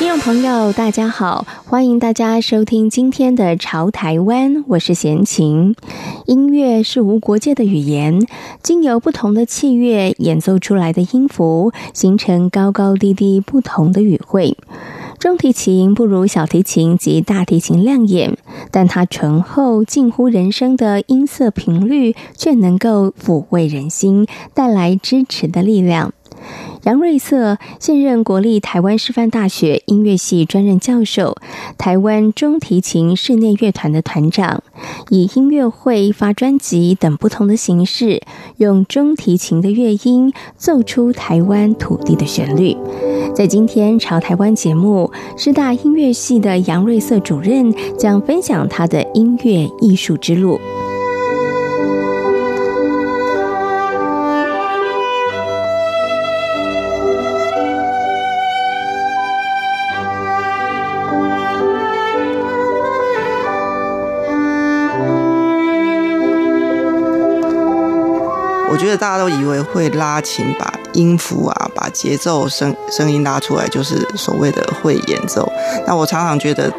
听众朋友，大家好，欢迎大家收听今天的《潮台湾》，我是贤琴。音乐是无国界的语言，经由不同的器乐演奏出来的音符，形成高高低低不同的语汇。中提琴不如小提琴及大提琴亮眼，但它醇厚近乎人声的音色频率，却能够抚慰人心，带来支持的力量。杨瑞瑟现任国立台湾师范大学音乐系专任教授，台湾中提琴室内乐团的团长，以音乐会、发专辑等不同的形式，用中提琴的乐音奏出台湾土地的旋律。在今天潮台湾节目，师大音乐系的杨瑞瑟主任将分享他的音乐艺术之路。得大家都以为会拉琴，把音符啊，把节奏声声音拉出来，就是所谓的会演奏。那我常常觉得，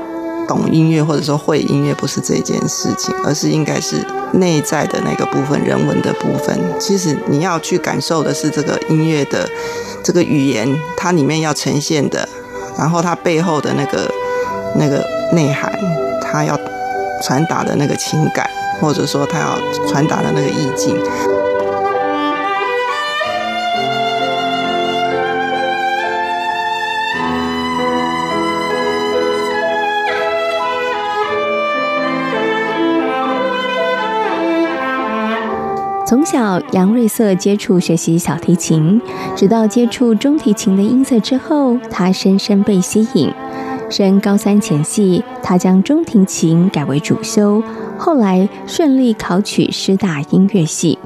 懂音乐或者说会音乐不是这件事情，而是应该是内在的那个部分，人文的部分。其实你要去感受的是这个音乐的这个语言，它里面要呈现的，然后它背后的那个那个内涵，它要传达的那个情感，或者说它要传达的那个意境。从小，杨瑞瑟接触学习小提琴，直到接触中提琴的音色之后，他深深被吸引。升高三前夕，他将中提琴改为主修，后来顺利考取师大音乐系。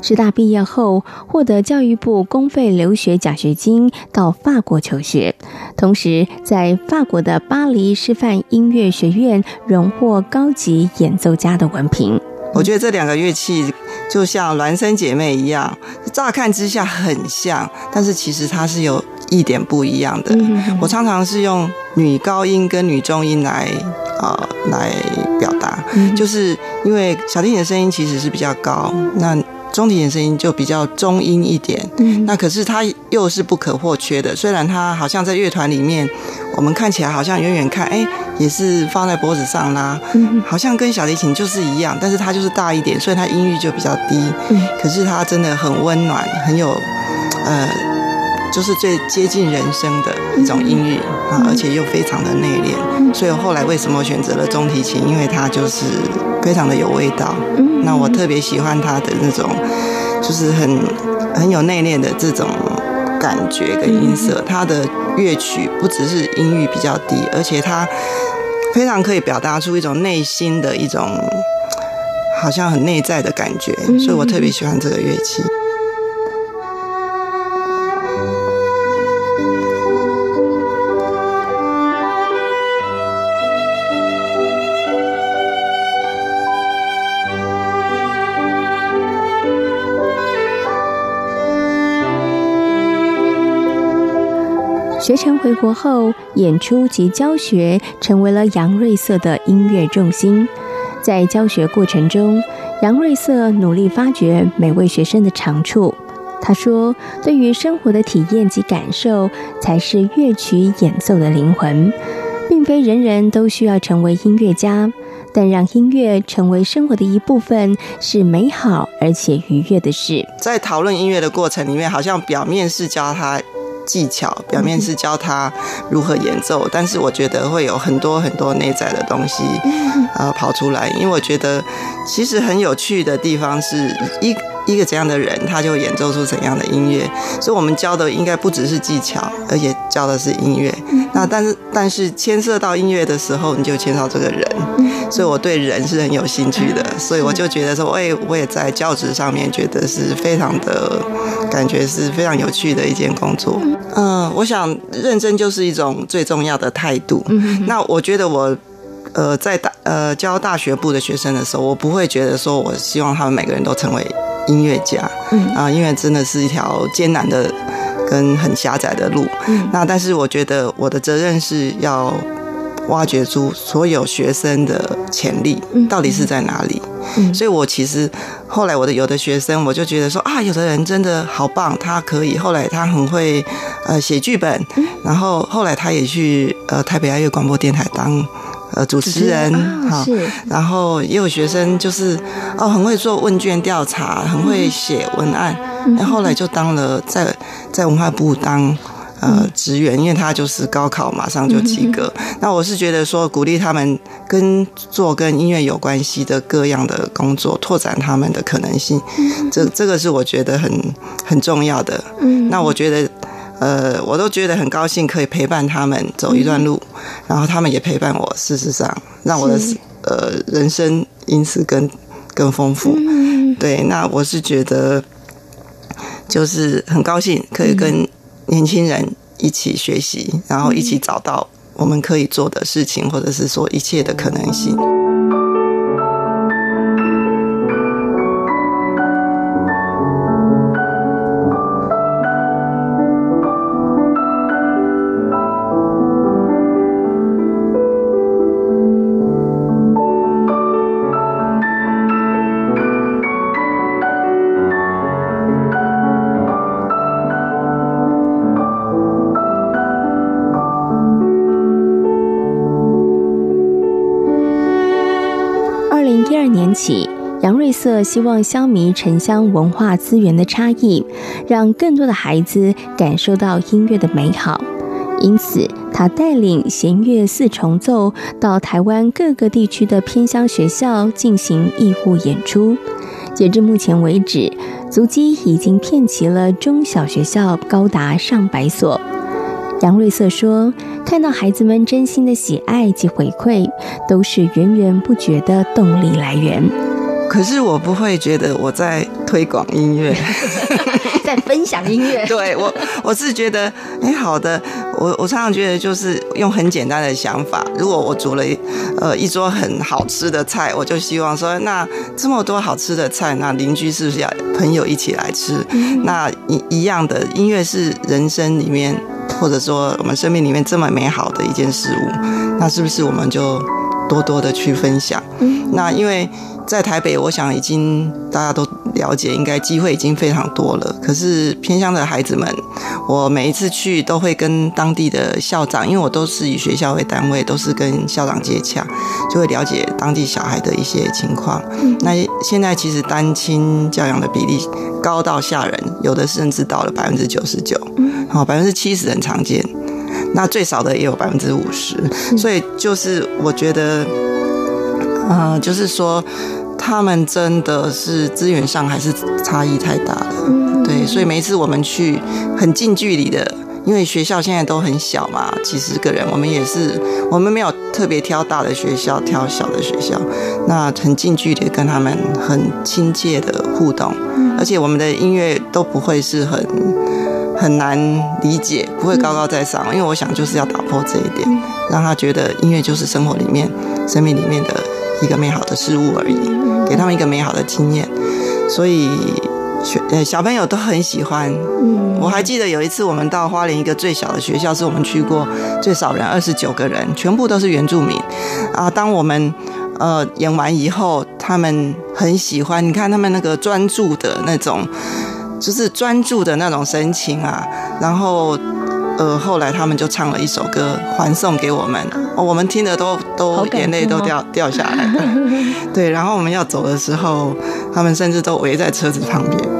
师大毕业后，获得教育部公费留学奖学金到法国求学，同时在法国的巴黎师范音乐学院荣获高级演奏家的文凭。我觉得这两个乐器就像孪生姐妹一样，乍看之下很像，但是其实它是有一点不一样的。我常常是用女高音跟女中音来呃来表达，就是因为小提琴的声音其实是比较高，那。中提琴声音就比较中音一点，嗯，那可是它又是不可或缺的。虽然它好像在乐团里面，我们看起来好像远远看，哎，也是放在脖子上啦，嗯，好像跟小提琴就是一样，但是它就是大一点，所以它音域就比较低。嗯，可是它真的很温暖，很有，呃，就是最接近人声的一种音域啊，而且又非常的内敛。所以后来为什么选择了中提琴？因为它就是。非常的有味道，那我特别喜欢它的那种，就是很很有内敛的这种感觉跟音色。他的乐曲不只是音域比较低，而且他非常可以表达出一种内心的一种，好像很内在的感觉，所以我特别喜欢这个乐器。学成回国后，演出及教学成为了杨瑞瑟的音乐重心。在教学过程中，杨瑞瑟努力发掘每位学生的长处。他说：“对于生活的体验及感受，才是乐曲演奏的灵魂，并非人人都需要成为音乐家，但让音乐成为生活的一部分，是美好而且愉悦的事。”在讨论音乐的过程里面，好像表面是教他。技巧表面是教他如何演奏，但是我觉得会有很多很多内在的东西，呃，跑出来。因为我觉得其实很有趣的地方是一一个怎样的人，他就演奏出怎样的音乐。所以，我们教的应该不只是技巧，而且教的是音乐。那但是，但是牵涉到音乐的时候，你就牵涉到这个人。所以，我对人是很有兴趣的。所以，我就觉得说，我也，我也在教职上面觉得是非常的，感觉是非常有趣的一件工作。嗯，我想认真就是一种最重要的态度。那我觉得我。呃，在大呃教大学部的学生的时候，我不会觉得说，我希望他们每个人都成为音乐家，嗯啊，因为真的是一条艰难的跟很狭窄的路。嗯，那但是我觉得我的责任是要挖掘出所有学生的潜力到底是在哪里。嗯，所以我其实后来我的有的学生，我就觉得说啊，有的人真的好棒，他可以，后来他很会呃写剧本，然后后来他也去呃台北爱乐广播电台当。呃，主持人哈，然后也有学生就是哦，很会做问卷调查，很会写文案，那后后来就当了在在文化部当呃职员，因为他就是高考马上就及格。那我是觉得说，鼓励他们跟做跟音乐有关系的各样的工作，拓展他们的可能性，这这个是我觉得很很重要的。那我觉得。呃，我都觉得很高兴，可以陪伴他们走一段路，嗯、然后他们也陪伴我。事实上，让我的呃人生因此更更丰富。嗯、对，那我是觉得就是很高兴，可以跟年轻人一起学习，嗯、然后一起找到我们可以做的事情，或者是说一切的可能性。零一二年起，杨瑞色希望消弭城乡文化资源的差异，让更多的孩子感受到音乐的美好。因此，他带领弦乐四重奏到台湾各个地区的偏乡学校进行义务演出。截至目前为止，足迹已经遍齐了中小学校高达上百所。杨瑞色说：“看到孩子们真心的喜爱及回馈，都是源源不绝的动力来源。可是我不会觉得我在推广音乐，在分享音乐。对我，我是觉得，哎，好的。我我常常觉得，就是用很简单的想法。如果我煮了一呃一桌很好吃的菜，我就希望说，那这么多好吃的菜，那邻居是不是要朋友一起来吃？嗯、那一一样的音乐是人生里面。”或者说，我们生命里面这么美好的一件事物，那是不是我们就多多的去分享？嗯那因为在台北，我想已经大家都了解，应该机会已经非常多了。可是偏乡的孩子们，我每一次去都会跟当地的校长，因为我都是以学校为单位，都是跟校长接洽，就会了解当地小孩的一些情况。那现在其实单亲教养的比例高到吓人，有的甚至到了百分之九十九。好，百分之七十很常见，那最少的也有百分之五十，所以就是我觉得，呃，就是说他们真的是资源上还是差异太大了，对，所以每一次我们去很近距离的，因为学校现在都很小嘛，几十个人，我们也是，我们没有特别挑大的学校，挑小的学校，那很近距离跟他们很亲切的互动，而且我们的音乐都不会是很。很难理解，不会高高在上，因为我想就是要打破这一点，让他觉得音乐就是生活里面、生命里面的一个美好的事物而已，给他们一个美好的经验。所以，呃，小朋友都很喜欢。我还记得有一次我们到花莲一个最小的学校，是我们去过最少人二十九个人，全部都是原住民啊。当我们呃演完以后，他们很喜欢，你看他们那个专注的那种。就是专注的那种神情啊，然后，呃，后来他们就唱了一首歌还送给我们，哦，我们听的都都眼泪都掉掉下来了。对，然后我们要走的时候，他们甚至都围在车子旁边。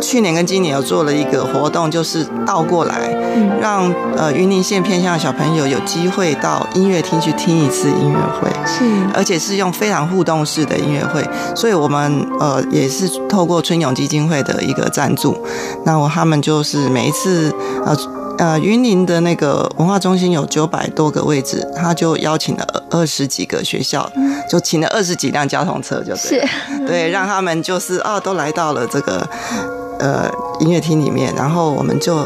去年跟今年有做了一个活动，就是倒过来。让呃云林县偏向的小朋友有机会到音乐厅去听一次音乐会，是，而且是用非常互动式的音乐会，所以我们呃也是透过春永基金会的一个赞助，那我他们就是每一次呃。呃，云林的那个文化中心有九百多个位置，他就邀请了二十几个学校，就请了二十几辆交通车，就对，是对，让他们就是啊，都来到了这个呃音乐厅里面，然后我们就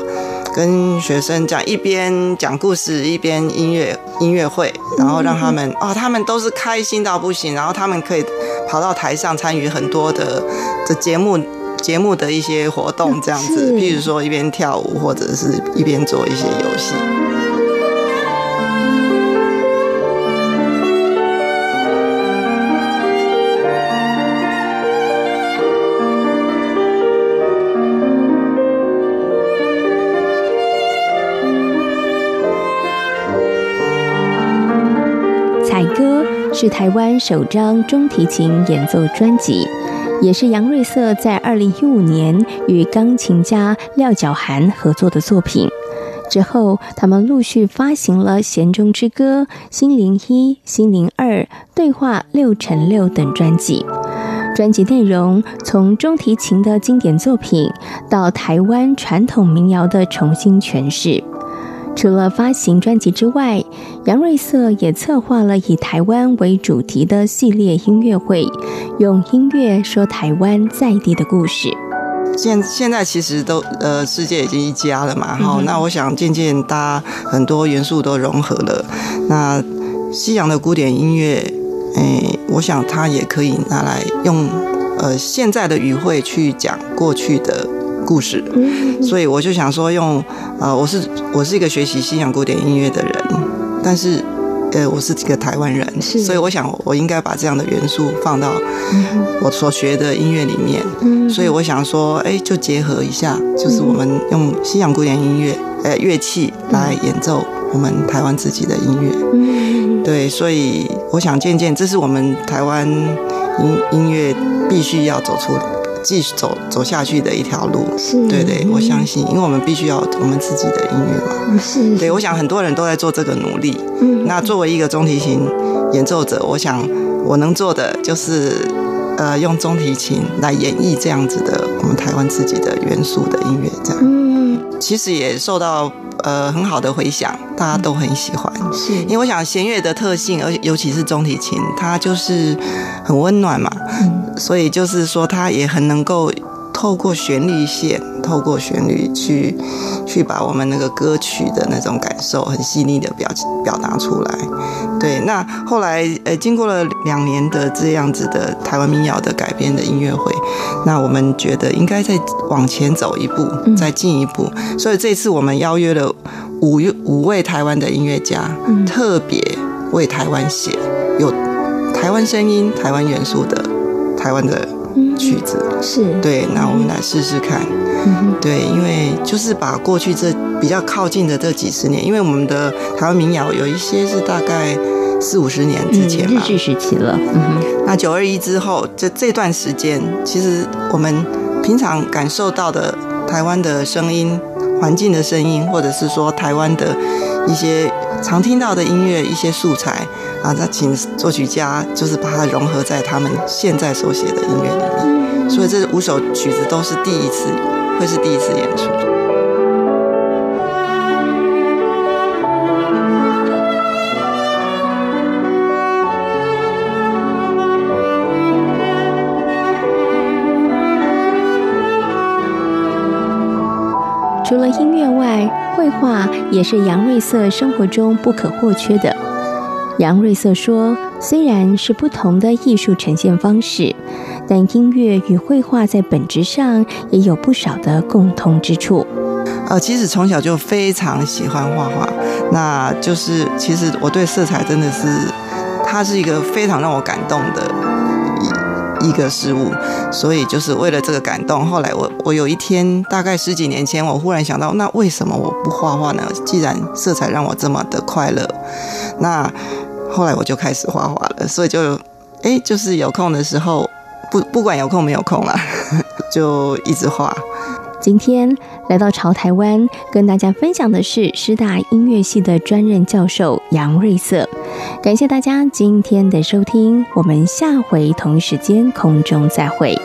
跟学生讲，一边讲故事，一边音乐音乐会，然后让他们啊，他们都是开心到不行，然后他们可以跑到台上参与很多的的节目。节目的一些活动这样子，譬如说一边跳舞或者是一边做一些游戏。采歌是台湾首张中提琴演奏专辑。也是杨瑞色在二零一五年与钢琴家廖角涵合作的作品。之后，他们陆续发行了《弦中之歌》《心灵一》《心灵二》《对话六乘六》等专辑。专辑内容从中提琴的经典作品到台湾传统民谣的重新诠释。除了发行专辑之外，杨瑞色也策划了以台湾为主题的系列音乐会，用音乐说台湾在地的故事。现现在其实都呃，世界已经一家了嘛，好、嗯，那我想渐渐大家很多元素都融合了。那西洋的古典音乐，哎，我想它也可以拿来用呃现在的语汇去讲过去的。故事，所以我就想说用，呃，我是我是一个学习西洋古典音乐的人，但是，呃，我是一个台湾人，所以我想我应该把这样的元素放到我所学的音乐里面，所以我想说，哎，就结合一下，就是我们用西洋古典音乐，呃，乐器来演奏我们台湾自己的音乐，对，所以我想渐渐，这是我们台湾音音乐必须要走出的。继续走走下去的一条路，是对对，我相信，因为我们必须要我们自己的音乐嘛，是，对，我想很多人都在做这个努力。嗯，那作为一个中提琴演奏者，我想我能做的就是，呃，用中提琴来演绎这样子的我们台湾自己的元素的音乐，这样。嗯，其实也受到。呃，很好的回响，大家都很喜欢。是，因为我想弦乐的特性，而且尤其是中提琴，它就是很温暖嘛，嗯，所以就是说，它也很能够。透过旋律线，透过旋律去去把我们那个歌曲的那种感受很细腻的表表达出来。对，那后来呃，经过了两年的这样子的台湾民谣的改编的音乐会，那我们觉得应该再往前走一步，再进一步。所以这次我们邀约了五五位台湾的音乐家，特别为台湾写有台湾声音、台湾元素的台湾的。曲子是对，那我们来试试看。嗯，对，因为就是把过去这比较靠近的这几十年，因为我们的台湾民谣有一些是大概四五十年之前嘛，日据时期了。嗯哼，那九二一之后，这这段时间，其实我们平常感受到的台湾的声音、环境的声音，或者是说台湾的一些常听到的音乐、一些素材。啊，那请作曲家就是把它融合在他们现在所写的音乐里面，所以这五首曲子都是第一次，会是第一次演出。除了音乐外，绘画也是杨瑞色生活中不可或缺的。杨瑞色说：“虽然是不同的艺术呈现方式，但音乐与绘画在本质上也有不少的共通之处。呃，其实从小就非常喜欢画画，那就是其实我对色彩真的是，它是一个非常让我感动的一一个事物。所以就是为了这个感动，后来我我有一天大概十几年前，我忽然想到，那为什么我不画画呢？既然色彩让我这么的快乐，那。”后来我就开始画画了，所以就，哎，就是有空的时候，不不管有空没有空啦，就一直画。今天来到潮台湾，跟大家分享的是师大音乐系的专任教授杨瑞色。感谢大家今天的收听，我们下回同一时间空中再会。